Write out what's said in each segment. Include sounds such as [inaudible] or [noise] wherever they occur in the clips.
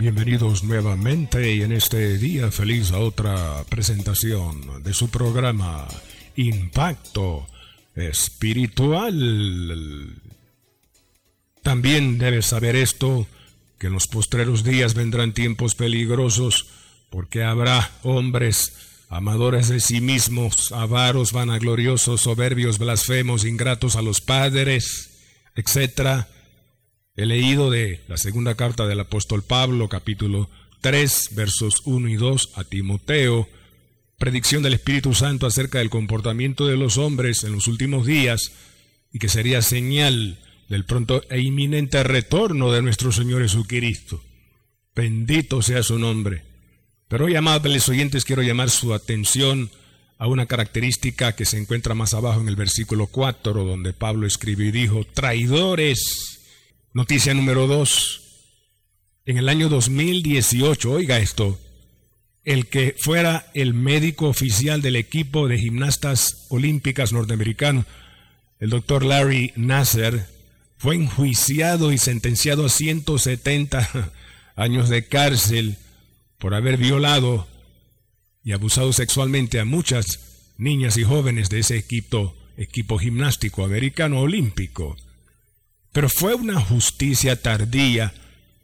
Bienvenidos nuevamente y en este día feliz a otra presentación de su programa Impacto Espiritual. También debes saber esto, que en los postreros días vendrán tiempos peligrosos, porque habrá hombres amadores de sí mismos, avaros, vanagloriosos, soberbios, blasfemos, ingratos a los padres, etc., He leído de la segunda carta del apóstol Pablo, capítulo 3, versos 1 y 2 a Timoteo, predicción del Espíritu Santo acerca del comportamiento de los hombres en los últimos días y que sería señal del pronto e inminente retorno de nuestro Señor Jesucristo. Bendito sea su nombre. Pero hoy, amables oyentes, quiero llamar su atención a una característica que se encuentra más abajo en el versículo 4, donde Pablo escribió y dijo, traidores Noticia número dos. En el año 2018, oiga esto, el que fuera el médico oficial del equipo de gimnastas olímpicas norteamericano, el doctor Larry Nasser, fue enjuiciado y sentenciado a 170 [laughs] años de cárcel por haber violado y abusado sexualmente a muchas niñas y jóvenes de ese equipo, equipo gimnástico americano olímpico. Pero fue una justicia tardía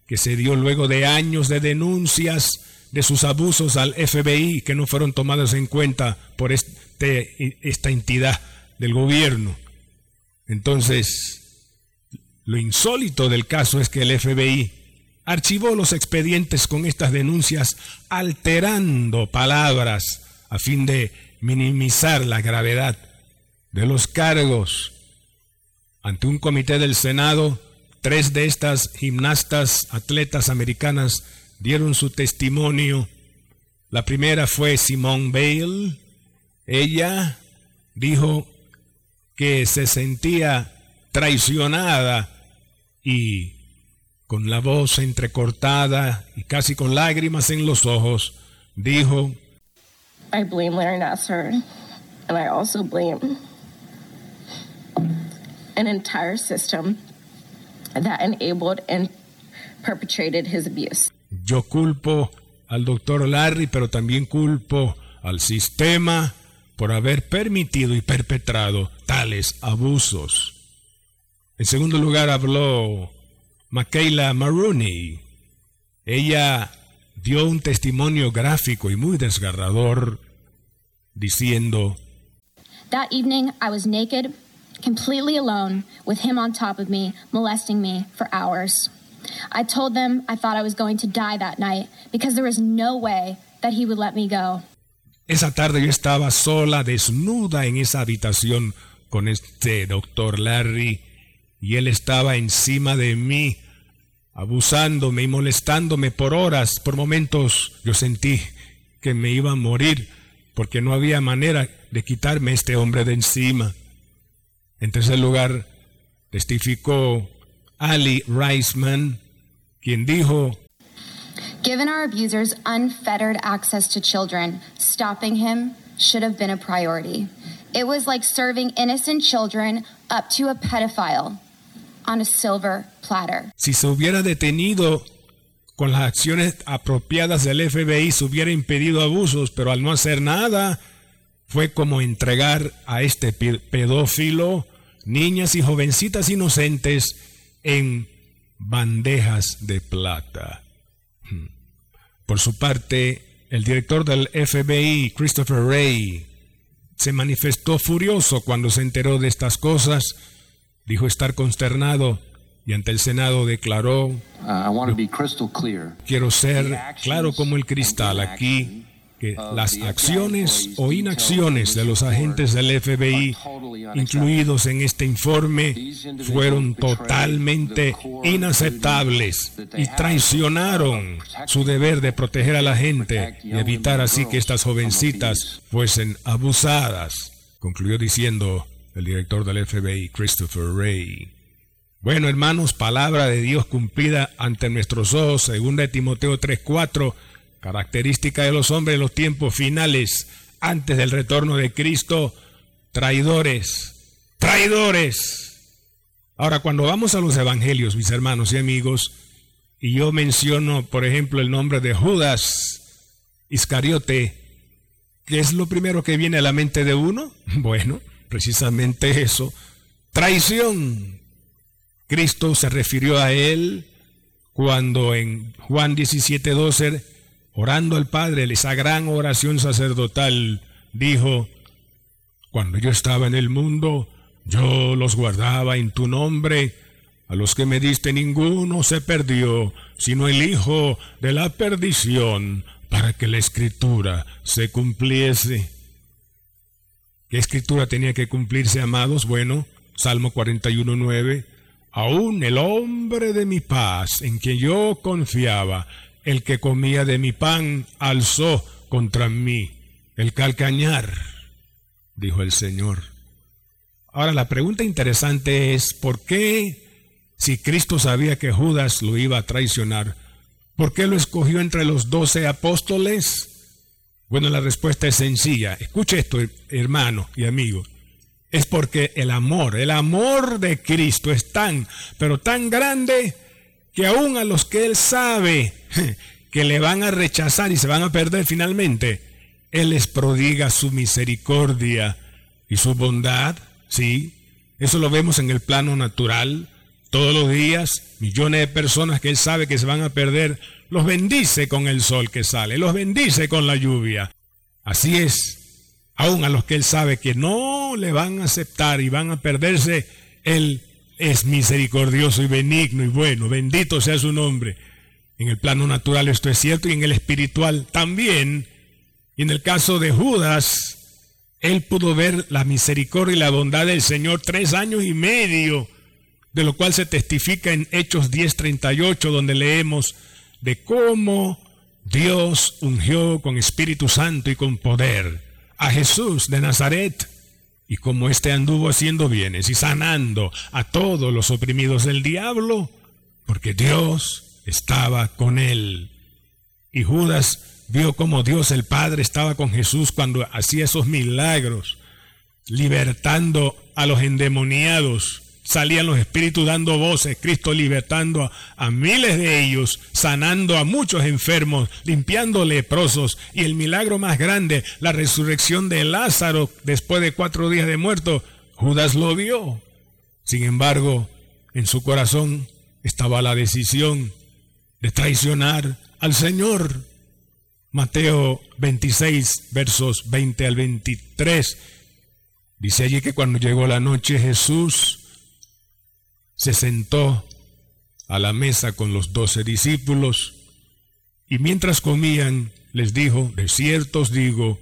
que se dio luego de años de denuncias de sus abusos al FBI que no fueron tomados en cuenta por este, esta entidad del gobierno. Entonces, lo insólito del caso es que el FBI archivó los expedientes con estas denuncias alterando palabras a fin de minimizar la gravedad de los cargos ante un comité del Senado, tres de estas gimnastas atletas americanas dieron su testimonio. La primera fue Simone Bale. Ella dijo que se sentía traicionada y con la voz entrecortada y casi con lágrimas en los ojos, dijo, I blame Larry Nasser and I also blame an entire system that enabled and perpetrated his abuse. Yo culpo al doctor Larry, pero también culpo al sistema por haber permitido y perpetrado tales abusos. En segundo lugar habló Michaela Maroney. Ella dio un testimonio gráfico y muy desgarrador diciendo, That evening I was naked completely alone with him on top of me, molesting me for hours. I told them I thought I was going to die that night because there was no way that he would let me go. Esa tarde yo estaba sola, desnuda en esa habitación con este doctor Larry y él estaba encima de mí, abusándome y molestándome por horas. Por momentos yo sentí que me iba a morir porque no había manera de quitarme este hombre de encima. En tercer lugar, testificó Ali Reisman, quien dijo, Given our abuser's unfettered access to children, stopping him should have been a priority. It was like serving innocent children up to a pedophile on a silver platter. Si se hubiera detenido con las acciones apropiadas del FBI, se hubiera impedido abusos, pero al no hacer nada, fue como entregar a este pedófilo niñas y jovencitas inocentes en bandejas de plata. Hmm. Por su parte, el director del FBI, Christopher Wray, se manifestó furioso cuando se enteró de estas cosas. Dijo estar consternado y ante el Senado declaró, quiero ser claro como el cristal aquí, que las acciones o inacciones de los agentes del FBI incluidos en este informe fueron totalmente inaceptables y traicionaron su deber de proteger a la gente y evitar así que estas jovencitas fuesen abusadas, concluyó diciendo el director del FBI, Christopher Ray. Bueno, hermanos, palabra de Dios cumplida ante nuestros ojos, segunda de Timoteo 3:4, característica de los hombres en los tiempos finales, antes del retorno de Cristo, traidores, traidores. Ahora, cuando vamos a los evangelios, mis hermanos y amigos, y yo menciono, por ejemplo, el nombre de Judas Iscariote, ¿qué es lo primero que viene a la mente de uno? [laughs] Bueno, precisamente eso, traición. Cristo se refirió a él cuando en Juan 17, 12, orando al Padre, esa gran oración sacerdotal, dijo, cuando yo estaba en el mundo, yo los guardaba en tu nombre, a los que me diste ninguno se perdió, sino el Hijo de la perdición, para que la escritura se cumpliese. ¿Qué escritura tenía que cumplirse, amados? Bueno, Salmo 41.9. Aún el hombre de mi paz, en quien yo confiaba, el que comía de mi pan, alzó contra mí el calcañar, dijo el Señor. Ahora la pregunta interesante es, ¿por qué, si Cristo sabía que Judas lo iba a traicionar, ¿por qué lo escogió entre los doce apóstoles? Bueno, la respuesta es sencilla. Escuche esto, hermano y amigo. Es porque el amor, el amor de Cristo es tan, pero tan grande que aún a los que Él sabe [laughs] que le van a rechazar y se van a perder finalmente, Él les prodiga su misericordia y su bondad, ¿sí? Eso lo vemos en el plano natural. Todos los días, millones de personas que Él sabe que se van a perder, los bendice con el sol que sale, los bendice con la lluvia. Así es, aun a los que Él sabe que no le van a aceptar y van a perderse, Él es misericordioso y benigno y bueno, bendito sea su nombre. En el plano natural esto es cierto y en el espiritual también. Y en el caso de Judas, él pudo ver la misericordia y la bondad del Señor tres años y medio, de lo cual se testifica en Hechos 10:38, donde leemos, de cómo Dios ungió con Espíritu Santo y con poder a Jesús de Nazaret y como éste anduvo haciendo bienes y sanando a todos los oprimidos del diablo, porque Dios estaba con él. Y Judas vio cómo Dios el Padre estaba con Jesús cuando hacía esos milagros, libertando a los endemoniados salían los espíritus dando voces, Cristo libertando a, miles de ellos, sanando a muchos enfermos, limpiando leprosos y el milagro más grande, la resurrección de Lázaro después de cuatro días de muerto, Judas lo vio. Sin embargo, en su corazón estaba la decisión de traicionar al Señor. Mateo 26, versos 20 al 23. Dice allí que cuando llegó la noche Jesús se sentó a la mesa con los doce discípulos y mientras comían les dijo, de cierto os digo,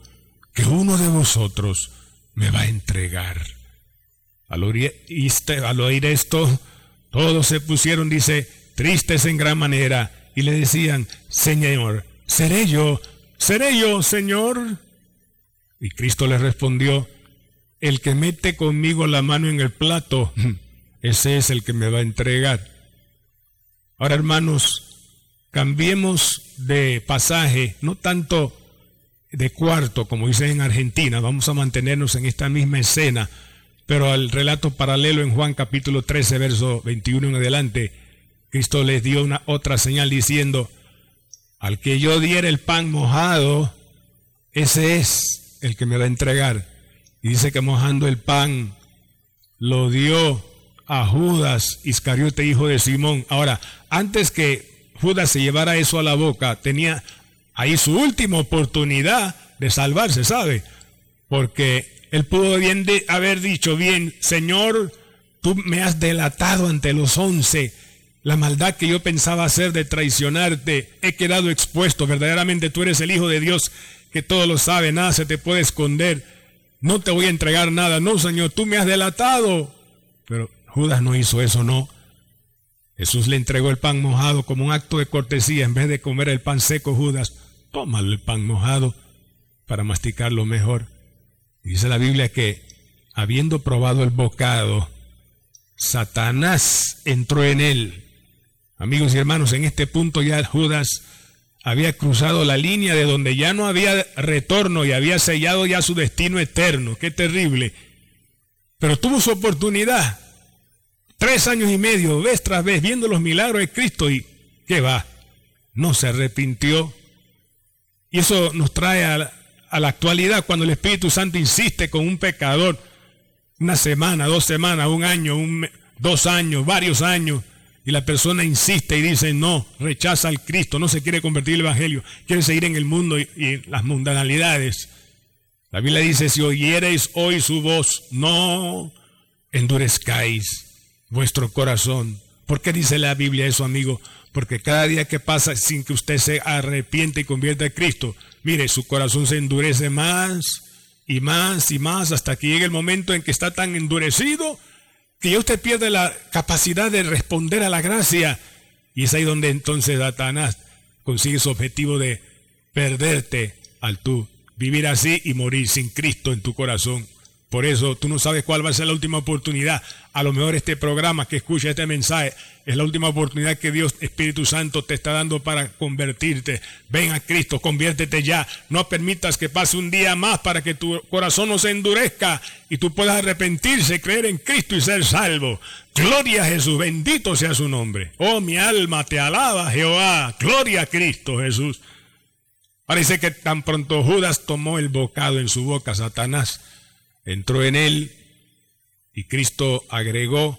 que uno de vosotros me va a entregar. Al oír, esto, todos se pusieron, dice, tristes en gran manera y le decían, Señor, ¿seré yo? ¿Seré yo, Señor? Y Cristo les respondió, el que mete conmigo la mano en el plato, ese es el que me va a entregar. Ahora, hermanos, cambiemos de pasaje, no tanto de cuarto, como dicen en Argentina, vamos a mantenernos en esta misma escena, pero al relato paralelo en Juan capítulo 13, verso 21 en adelante, Cristo les dio una otra señal diciendo, al que yo diera el pan mojado, ese es el que me va a entregar. Y dice que mojando el pan lo dio a Judas Iscariote, hijo de Simón. Ahora, antes que Judas se llevara eso a la boca, tenía ahí su última oportunidad de salvarse, ¿sabe? Porque él pudo bien haber dicho, bien, Señor, tú me has delatado ante los once. La maldad que yo pensaba hacer de traicionarte, he quedado expuesto. Verdaderamente tú eres el Hijo de Dios que todo lo sabe, nada se te puede esconder, no te voy a entregar nada, no Señor, tú me has delatado. Pero Judas no hizo eso, no. Jesús le entregó el pan mojado como un acto de cortesía, en vez de comer el pan seco, Judas, tómalo el pan mojado para masticarlo mejor. Dice la Biblia que, habiendo probado el bocado, Satanás entró en él. Amigos y hermanos, en este punto ya Judas había cruzado la línea de donde ya no había retorno y había sellado ya su destino eterno. Qué terrible. Pero tuvo su oportunidad. Tres años y medio, vez tras vez, viendo los milagros de Cristo y ¿qué va? No se arrepintió. Y eso nos trae a la, actualidad cuando el Espíritu Santo insiste con un pecador una semana, dos semanas, un año, un, dos años, varios años y la persona insiste y dice no, rechaza al Cristo, no se quiere convertir al Evangelio, quiere seguir en el mundo y, y las mundanalidades. La Biblia dice, si oyereis hoy su voz, no endurezcáis vuestro corazón. ¿Por qué dice la Biblia eso, amigo? Porque cada día que pasa sin que usted se arrepiente y convierta a Cristo, mire, su corazón se endurece más y más y más hasta que llegue el momento en que está tan endurecido que ya usted pierde la capacidad de responder a la gracia. Y es ahí donde entonces Satanás consigue su objetivo de perderte al tú vivir así y morir sin Cristo en tu corazón. Por eso tú no sabes cuál va a ser la última oportunidad. A lo mejor este programa que escucha este mensaje es la última oportunidad que Dios Espíritu Santo te está dando para convertirte. Ven a Cristo, conviértete ya. No permitas que pase un día más para que tu corazón no se endurezca y tú puedas arrepentirse, creer en Cristo y ser salvo. Gloria a Jesús, bendito sea su nombre. Oh, mi alma te alaba, Jehová. Gloria a Cristo Jesús. Parece que tan pronto Judas tomó el bocado en su boca, Satanás entró en él y Cristo agregó,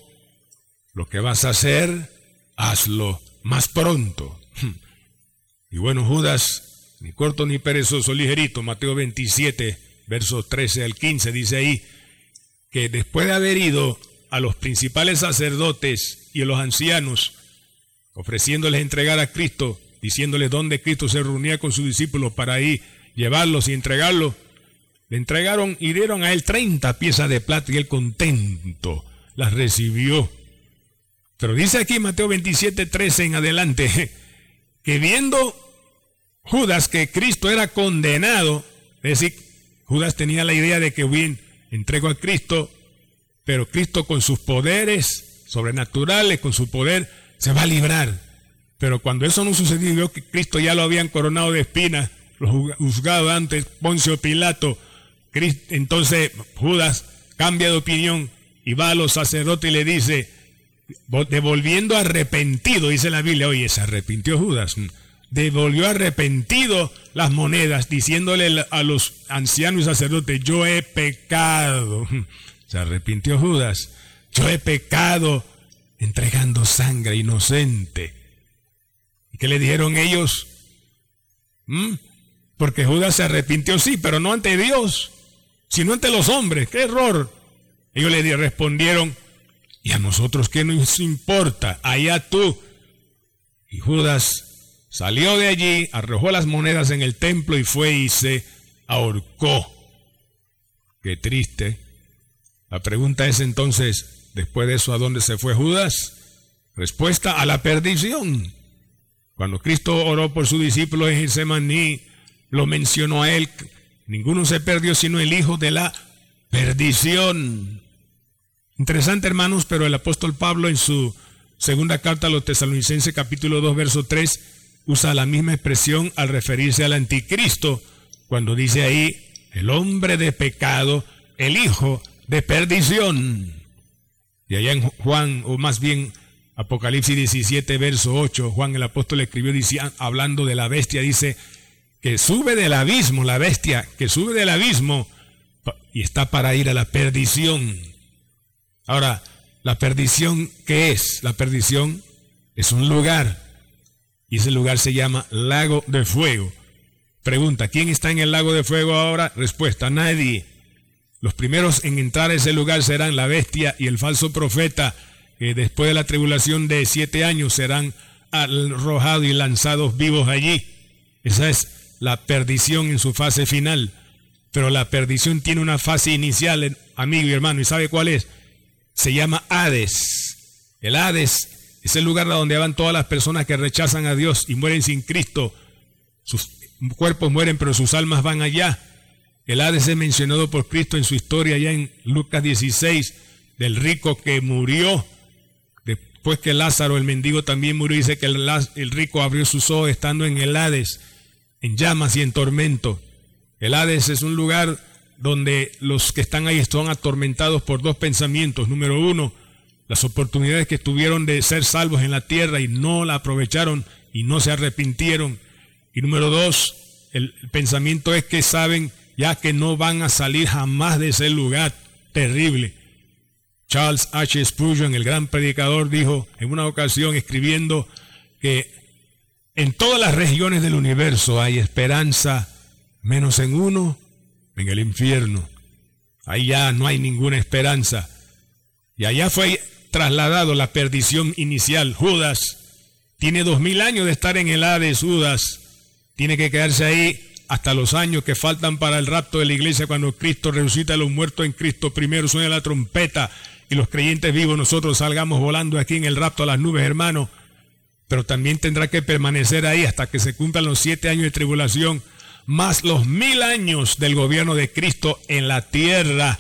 lo que vas a hacer, hazlo más pronto. [laughs] Y bueno, Judas, ni corto ni perezoso, ligerito, Mateo 27, versos 13 al 15, dice ahí, que después de haber ido a los principales sacerdotes y a los ancianos, ofreciéndoles entregar a Cristo, diciéndoles dónde Cristo se reunía con sus discípulos para ahí llevarlos y entregarlos, le entregaron y dieron a él 30 piezas de plata y él contento las recibió. Pero dice aquí Mateo 27, 13 en adelante, [laughs] que viendo Judas que Cristo era condenado, es decir, Judas tenía la idea de que bien, entrego a Cristo, pero Cristo con sus poderes sobrenaturales, con su poder, se va a librar. Pero cuando eso no sucedió, vio que Cristo ya lo habían coronado de espinas, lo juzgado antes, Poncio Pilato, entonces Judas cambia de opinión y va a los sacerdotes y le dice, devolviendo arrepentido, dice la Biblia, oye, se arrepintió Judas, devolvió arrepentido las monedas, diciéndole a los ancianos y sacerdotes, yo he pecado. [laughs] Se arrepintió Judas, yo he pecado entregando sangre inocente. ¿Y qué le dijeron ellos? ¿Mm? Porque Judas se arrepintió, sí, pero no ante Dios sino ante los hombres. ¡Qué error! Ellos le respondieron, ¿y a nosotros qué nos importa? Allá tú. Y Judas salió de allí, arrojó las monedas en el templo y fue y se ahorcó. Qué triste. La pregunta es entonces, después de eso, ¿a dónde se fue Judas? Respuesta a la perdición. Cuando Cristo oró por su discípulo en Getsemaní, lo mencionó a él Ninguno se perdió sino el hijo de la perdición. Interesante, hermanos, pero el apóstol Pablo en su segunda carta a los tesalonicenses capítulo 2 verso 3 usa la misma expresión al referirse al anticristo cuando dice ahí el hombre de pecado, el hijo de perdición. Y allá en Juan, o más bien Apocalipsis 17 verso 8, Juan el apóstol escribió hablando de la bestia, dice, que sube del abismo, la bestia que sube del abismo y está para ir a la perdición. Ahora, la perdición, ¿qué es? La perdición es un lugar y ese lugar se llama lago de fuego. Pregunta, ¿quién está en el lago de fuego ahora? Respuesta, nadie. Los primeros en entrar a ese lugar serán la bestia y el falso profeta, que después de la tribulación de siete años serán arrojados y lanzados vivos allí. Esa es la perdición en su fase final. Pero la perdición tiene una fase inicial, amigo y hermano, ¿y sabe cuál es? Se llama Hades. El Hades es el lugar donde van todas las personas que rechazan a Dios y mueren sin Cristo. Sus cuerpos mueren, pero sus almas van allá. El Hades es mencionado por Cristo en su historia ya en Lucas 16, del rico que murió. Después que Lázaro, el mendigo, también murió, dice que el rico abrió sus ojos estando en el Hades, en llamas y en tormento. El Hades es un lugar donde los que están ahí están atormentados por dos pensamientos. Número uno, las oportunidades que tuvieron de ser salvos en la tierra y no la aprovecharon y no se arrepintieron. Y número dos, el pensamiento es que saben ya que no van a salir jamás de ese lugar terrible. Charles H. Spurgeon, el gran predicador, dijo en una ocasión escribiendo que en todas las regiones del universo hay esperanza, menos en uno, en el infierno. Ya no hay ninguna esperanza. Y allá fue trasladado la perdición inicial. Judas tiene dos mil años de estar en el Hades. Judas tiene que quedarse ahí hasta los años que faltan para el rapto de la iglesia cuando Cristo resucita a los muertos en Cristo. Primero suena la trompeta y los creyentes vivos nosotros salgamos volando aquí en el rapto a las nubes, hermano. Pero también tendrá que permanecer ahí hasta que se cumplan los siete años de tribulación, más los mil años del gobierno de Cristo en la tierra.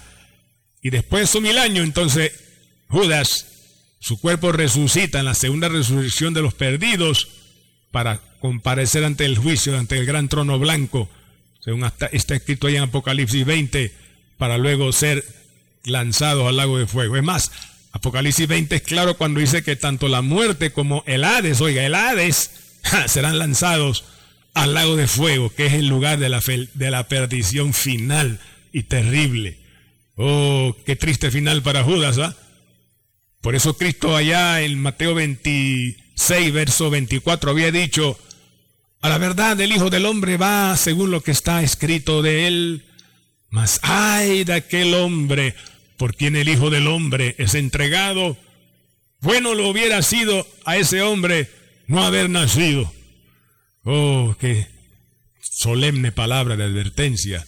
Y después de esos mil años, entonces Judas, su cuerpo resucita en la segunda resurrección de los perdidos para comparecer ante el juicio, ante el gran trono blanco, según está escrito ahí en Apocalipsis 20, para luego ser lanzados al lago de fuego. Es más, Apocalipsis 20 es claro cuando dice que tanto la muerte como el Hades, oiga, el Hades, serán lanzados al lago de fuego, que es el lugar de la, de la perdición final y terrible. Oh, qué triste final para Judas, ¿ah? Por eso Cristo allá en Mateo 26, verso 24, había dicho, a la verdad el Hijo del Hombre va según lo que está escrito de él, mas ay de aquel hombre por quien el Hijo del Hombre es entregado. Bueno lo hubiera sido a ese hombre no haber nacido. Oh, qué solemne palabra de advertencia.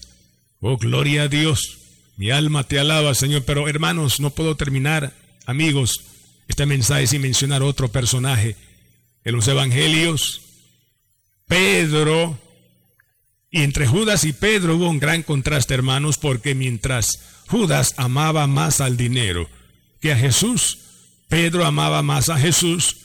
Oh, gloria a Dios. Mi alma te alaba, Señor. Pero hermanos, no puedo terminar, amigos, este mensaje sin mencionar otro personaje. En los evangelios, Pedro, y entre Judas y Pedro hubo un gran contraste, hermanos, porque mientras Judas amaba más al dinero que a Jesús. Pedro amaba más a Jesús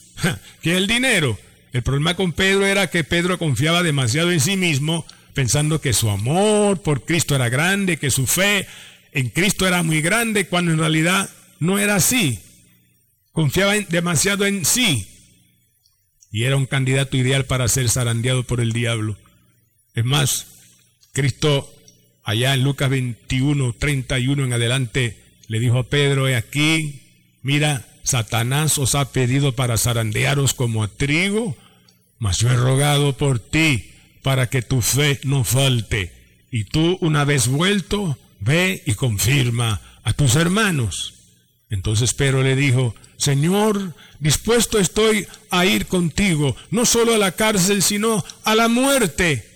que el dinero. El problema con Pedro era que Pedro confiaba demasiado en sí mismo, pensando que su amor por Cristo era grande, que su fe en Cristo era muy grande, cuando en realidad no era así. Confiaba demasiado en sí y era un candidato ideal para ser zarandeado por el diablo. Es más, Cristo allá en Lucas 21, 31 en adelante, le dijo a Pedro, he aquí, mira, Satanás os ha pedido para zarandearos como a trigo, mas yo he rogado por ti para que tu fe no falte. Y tú, una vez vuelto, ve y confirma a tus hermanos. Entonces Pedro le dijo, Señor, dispuesto estoy a ir contigo, no solo a la cárcel, sino a la muerte.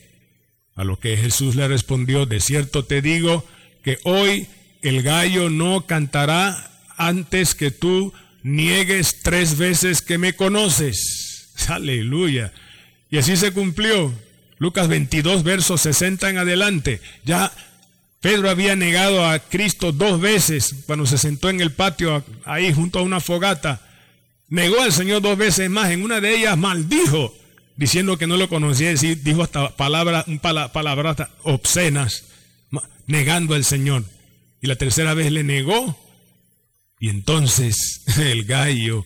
A lo que Jesús le respondió, de cierto te digo que hoy el gallo no cantará antes que tú niegues tres veces que me conoces. [laughs] Aleluya. Y así se cumplió. Lucas 22, versos 60 en adelante. Ya Pedro había negado a Cristo dos veces cuando se sentó en el patio ahí junto a una fogata. Negó al Señor dos veces más. En una de ellas maldijo diciendo que no lo conocía, dijo hasta palabras, palabras obscenas, negando al Señor. Y la tercera vez le negó. Y entonces [laughs] el gallo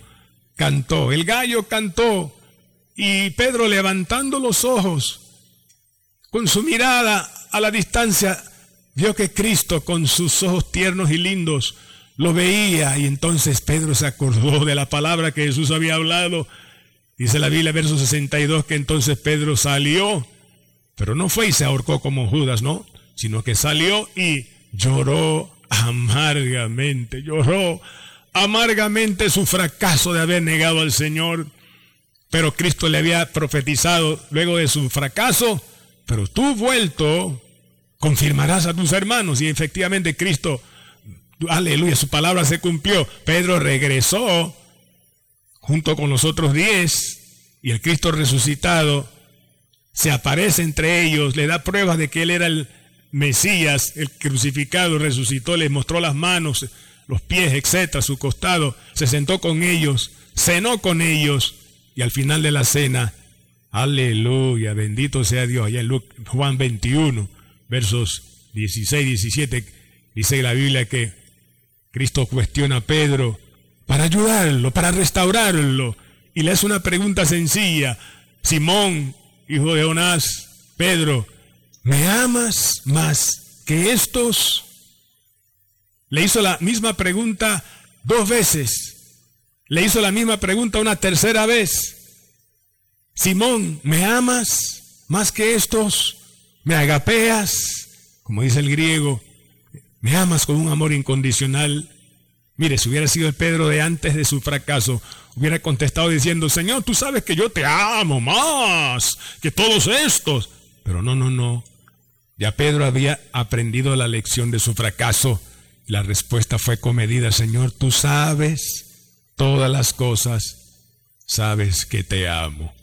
cantó, el gallo cantó. Y Pedro levantando los ojos, con su mirada a la distancia, vio que Cristo con sus ojos tiernos y lindos lo veía. Y entonces Pedro se acordó de la palabra que Jesús había hablado Dice la Biblia, verso 62, que entonces Pedro salió, pero no fue y se ahorcó como Judas, ¿no? Sino que salió y lloró amargamente, lloró amargamente su fracaso de haber negado al Señor. Pero Cristo le había profetizado luego de su fracaso, pero tú vuelto, confirmarás a tus hermanos. Y efectivamente Cristo, aleluya, su palabra se cumplió. Pedro regresó junto con los otros diez y el Cristo resucitado se aparece entre ellos, le da pruebas de que él era el Mesías, el crucificado, resucitó, les mostró las manos, los pies, etcétera, su costado, se sentó con ellos, cenó con ellos y al final de la cena, aleluya, bendito sea Dios, allá en Juan 21, versos 16, 17, dice la Biblia que Cristo cuestiona a Pedro para ayudarlo, para restaurarlo, y le hace una pregunta sencilla, Simón, hijo de Jonás, Pedro, ¿me amas más que estos? Le hizo la misma pregunta dos veces. Le hizo la misma pregunta una tercera vez. Simón, ¿me amas más que estos? ¿Me agapeas? Como dice el griego, ¿me amas con un amor incondicional? Mire, si hubiera sido el Pedro de antes de su fracaso, hubiera contestado diciendo, Señor, tú sabes que yo te amo más que todos estos. Pero no, no, no. Ya Pedro había aprendido la lección de su fracaso. La respuesta fue comedida, Señor, tú sabes todas las cosas, sabes que te amo.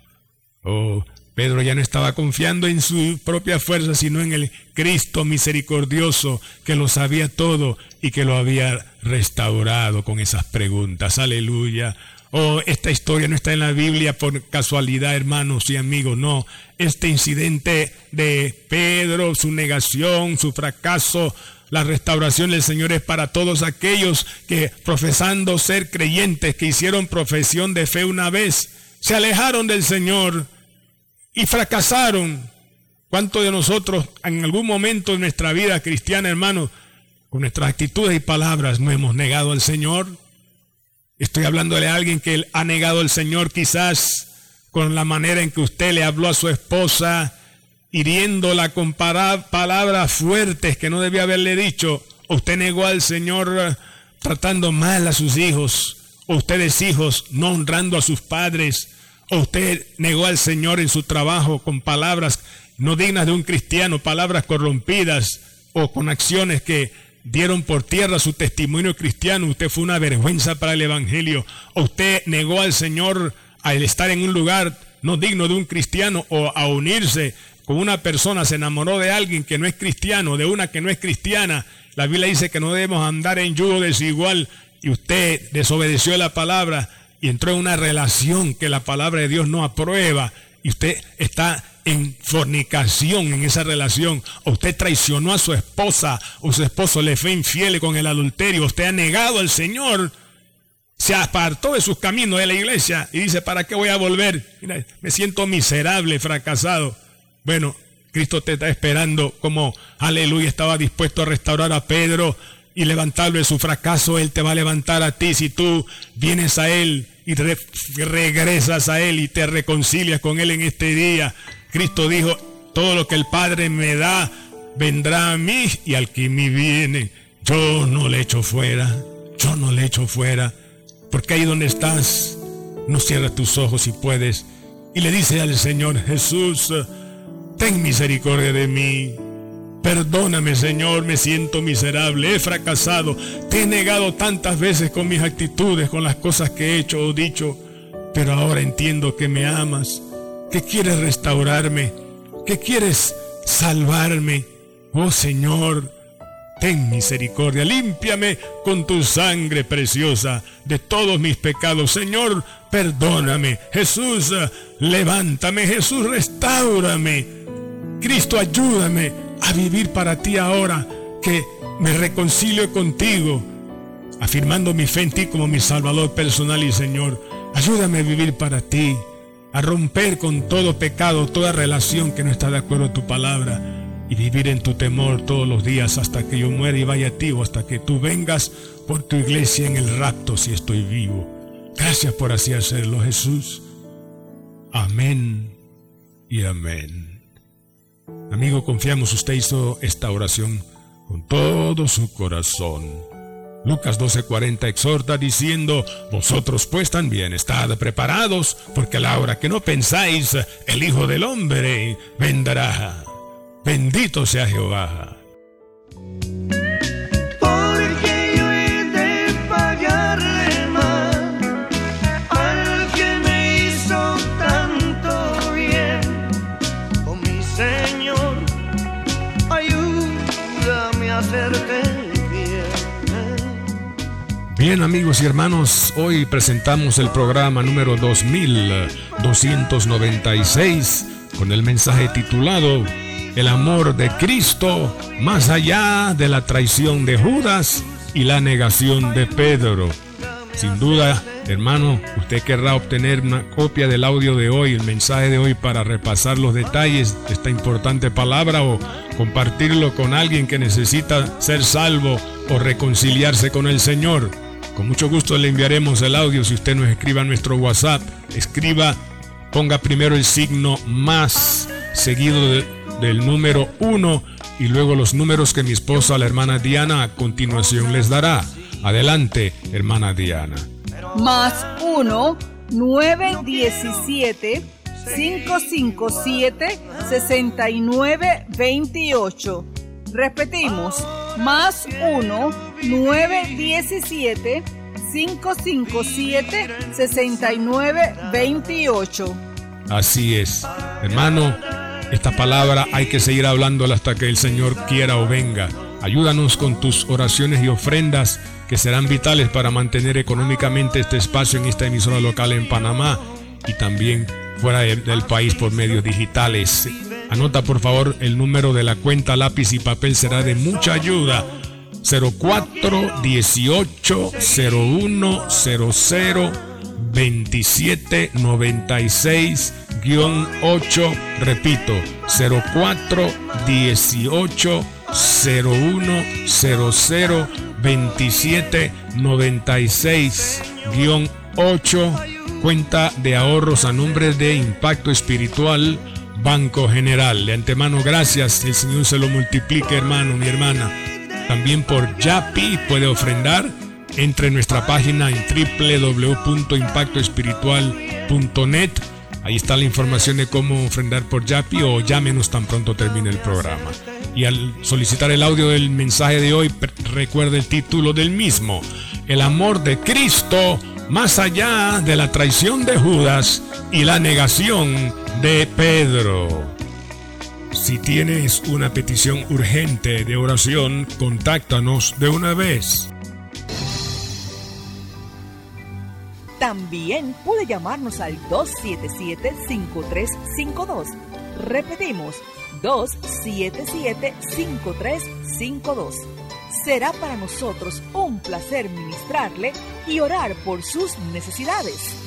Oh, Pedro ya no estaba confiando en su propia fuerza, sino en el Cristo misericordioso que lo sabía todo y que lo había restaurado con esas preguntas. Aleluya. Oh, esta historia no está en la Biblia por casualidad, hermanos y amigos, no. Este incidente de Pedro, su negación, su fracaso, la restauración del Señor es para todos aquellos que profesando ser creyentes, que hicieron profesión de fe una vez, se alejaron del Señor y fracasaron. ¿Cuántos de nosotros en algún momento de nuestra vida cristiana, hermanos, con nuestras actitudes y palabras no hemos negado al Señor? Estoy hablándole a alguien que ha negado al Señor quizás con la manera en que usted le habló a su esposa, hiriéndola con palabras fuertes que no debía haberle dicho. Usted negó al Señor tratando mal a sus hijos. O ustedes hijos no honrando a sus padres. O usted negó al Señor en su trabajo con palabras no dignas de un cristiano, palabras corrompidas o con acciones que dieron por tierra su testimonio cristiano. Usted fue una vergüenza para el Evangelio. O usted negó al Señor al estar en un lugar no digno de un cristiano o a unirse con una persona, se enamoró de alguien que no es cristiano, de una que no es cristiana. La Biblia dice que no debemos andar en yugo desigual y usted desobedeció la palabra y entró en una relación que la palabra de Dios no aprueba y usted está en fornicación en esa relación, o usted traicionó a su esposa, o su esposo le fue infiel con el adulterio, usted ha negado al Señor, se apartó de sus caminos de la iglesia y dice, ¿para qué voy a volver? Me siento miserable, fracasado. Bueno, Cristo te está esperando como, aleluya, estaba dispuesto a restaurar a Pedro y levantarlo de su fracaso, Él te va a levantar a ti si tú vienes a Él y regresas a Él y te reconcilias con Él en este día. Cristo dijo, todo lo que el Padre me da, vendrá a mí y al que me viene, yo no le echo fuera, yo no le echo fuera, porque ahí donde estás, no cierras tus ojos si puedes y le dice al Señor Jesús, ten misericordia de mí. Perdóname, Señor, me siento miserable, he fracasado, te he negado tantas veces con mis actitudes, con las cosas que he hecho o dicho, pero ahora entiendo que me amas, que quieres restaurarme, que quieres salvarme. Oh Señor, ten misericordia, límpiame con tu sangre preciosa de todos mis pecados. Señor, perdóname. Jesús, levántame. Jesús, restaurame. Cristo, ayúdame a vivir para ti ahora que me reconcilio contigo, afirmando mi fe en ti como mi Salvador personal y Señor. Ayúdame a vivir para ti, a romper con todo pecado, toda relación que no está de acuerdo a tu palabra y vivir en tu temor todos los días hasta que yo muera y vaya a ti o hasta que tú vengas por tu iglesia en el rapto si estoy vivo. Gracias por así hacerlo, Jesús. Amén y amén. Amigo, confiamos, usted hizo esta oración con todo su corazón. Lucas 12:40 exhorta diciendo, vosotros pues también estad preparados, porque a la hora que no pensáis, el Hijo del Hombre vendrá. Bendito sea Jehová. Amigos y hermanos, hoy presentamos el programa número 2296 con el mensaje titulado El amor de Cristo más allá de la traición de Judas y la negación de Pedro. Sin duda, hermano, usted querrá obtener una copia del audio de hoy, el mensaje de hoy para repasar los detalles de esta importante palabra o compartirlo con alguien que necesita ser salvo o reconciliarse con el Señor. Con mucho gusto le enviaremos el audio si usted nos escriba a nuestro WhatsApp. Escriba, ponga primero el signo más seguido del número 1 y luego los números que mi esposa, la hermana Diana, a continuación les dará. Adelante, hermana Diana. Más 1 917 557 6928. Repetimos, más 1 917 557 6928. Así es. Hermano, esta palabra hay que seguir hablándola hasta que el Señor quiera o venga. Ayúdanos con tus oraciones y ofrendas que serán vitales para mantener económicamente este espacio en esta emisora local en Panamá y también fuera del país por medios digitales. Anota por favor el número de la cuenta lápiz y papel será de mucha ayuda. 04 18 01 00 27 96 8 repito 04 18 01 00 27 96 8 cuenta de ahorros a nombre de Impacto Espiritual Banco General. De antemano, gracias. El Señor se lo multiplique, hermano, mi hermana. También por Yapi puede ofrendar. Entre en nuestra página en www.impactoespiritual.net. Ahí está la información de cómo ofrendar por Yapi o llámenos tan pronto termine el programa. Y al solicitar el audio del mensaje de hoy, recuerde el título del mismo. El amor de Cristo más allá de la traición de Judas y la negación de Pedro. Si tienes una petición urgente de oración, contáctanos de una vez. También puede llamarnos al 277-5352. Repetimos, 277-5352 será para nosotros un placer ministrarle y orar por sus necesidades.